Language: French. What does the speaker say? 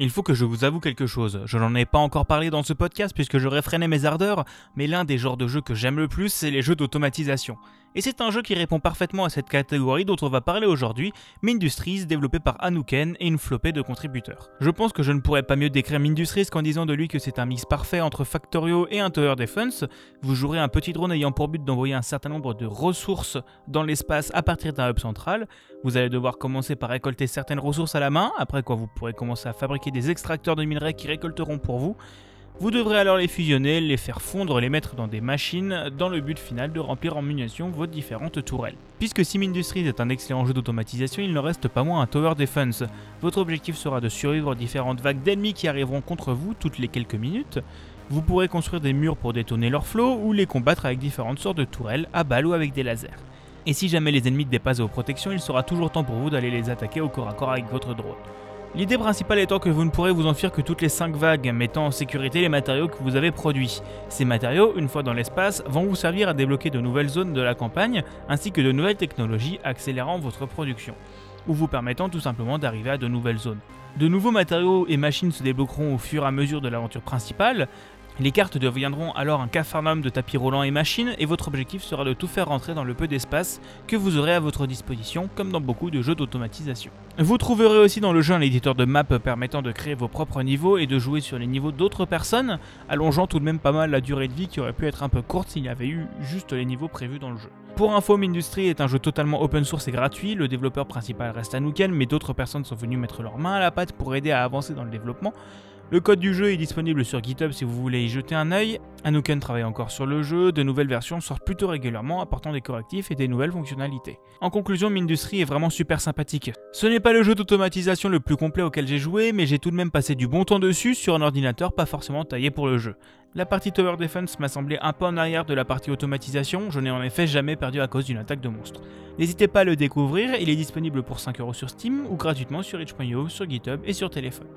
Il faut que je vous avoue quelque chose, je n'en ai pas encore parlé dans ce podcast puisque je réfrénais mes ardeurs, mais l'un des genres de jeux que j'aime le plus, c'est les jeux d'automatisation. Et c'est un jeu qui répond parfaitement à cette catégorie dont on va parler aujourd'hui, Mindustries, développé par Anouken et une flopée de contributeurs. Je pense que je ne pourrais pas mieux décrire Mindustries qu'en disant de lui que c'est un mix parfait entre Factorio et un Tower Defense. Vous jouerez un petit drone ayant pour but d'envoyer un certain nombre de ressources dans l'espace à partir d'un hub central. Vous allez devoir commencer par récolter certaines ressources à la main, après quoi vous pourrez commencer à fabriquer des extracteurs de minerais qui récolteront pour vous. Vous devrez alors les fusionner, les faire fondre, les mettre dans des machines, dans le but final de remplir en munitions vos différentes tourelles. Puisque Sim Industries est un excellent jeu d'automatisation, il ne reste pas moins un Tower Defense. Votre objectif sera de survivre différentes vagues d'ennemis qui arriveront contre vous toutes les quelques minutes. Vous pourrez construire des murs pour détonner leur flot ou les combattre avec différentes sortes de tourelles, à balles ou avec des lasers. Et si jamais les ennemis dépassent vos protections, il sera toujours temps pour vous d'aller les attaquer au corps à corps avec votre drone. L'idée principale étant que vous ne pourrez vous enfuir que toutes les 5 vagues, mettant en sécurité les matériaux que vous avez produits. Ces matériaux, une fois dans l'espace, vont vous servir à débloquer de nouvelles zones de la campagne, ainsi que de nouvelles technologies accélérant votre production, ou vous permettant tout simplement d'arriver à de nouvelles zones. De nouveaux matériaux et machines se débloqueront au fur et à mesure de l'aventure principale, les cartes deviendront alors un capharnaüm de tapis roulants et machines, et votre objectif sera de tout faire rentrer dans le peu d'espace que vous aurez à votre disposition, comme dans beaucoup de jeux d'automatisation. Vous trouverez aussi dans le jeu un éditeur de map permettant de créer vos propres niveaux et de jouer sur les niveaux d'autres personnes, allongeant tout de même pas mal la durée de vie qui aurait pu être un peu courte s'il y avait eu juste les niveaux prévus dans le jeu. Pour info, Mindustry est un jeu totalement open source et gratuit, le développeur principal reste Anouken, mais d'autres personnes sont venues mettre leurs mains à la pâte pour aider à avancer dans le développement. Le code du jeu est disponible sur GitHub si vous voulez y jeter un œil. Anouken travaille encore sur le jeu, de nouvelles versions sortent plutôt régulièrement apportant des correctifs et des nouvelles fonctionnalités. En conclusion, Mindustry est vraiment super sympathique. Ce n'est pas le jeu d'automatisation le plus complet auquel j'ai joué, mais j'ai tout de même passé du bon temps dessus sur un ordinateur pas forcément taillé pour le jeu. La partie Tower Defense m'a semblé un peu en arrière de la partie automatisation, je n'ai en effet jamais perdu à cause d'une attaque de monstre. N'hésitez pas à le découvrir, il est disponible pour 5€ sur Steam ou gratuitement sur itch.io, sur GitHub et sur téléphone.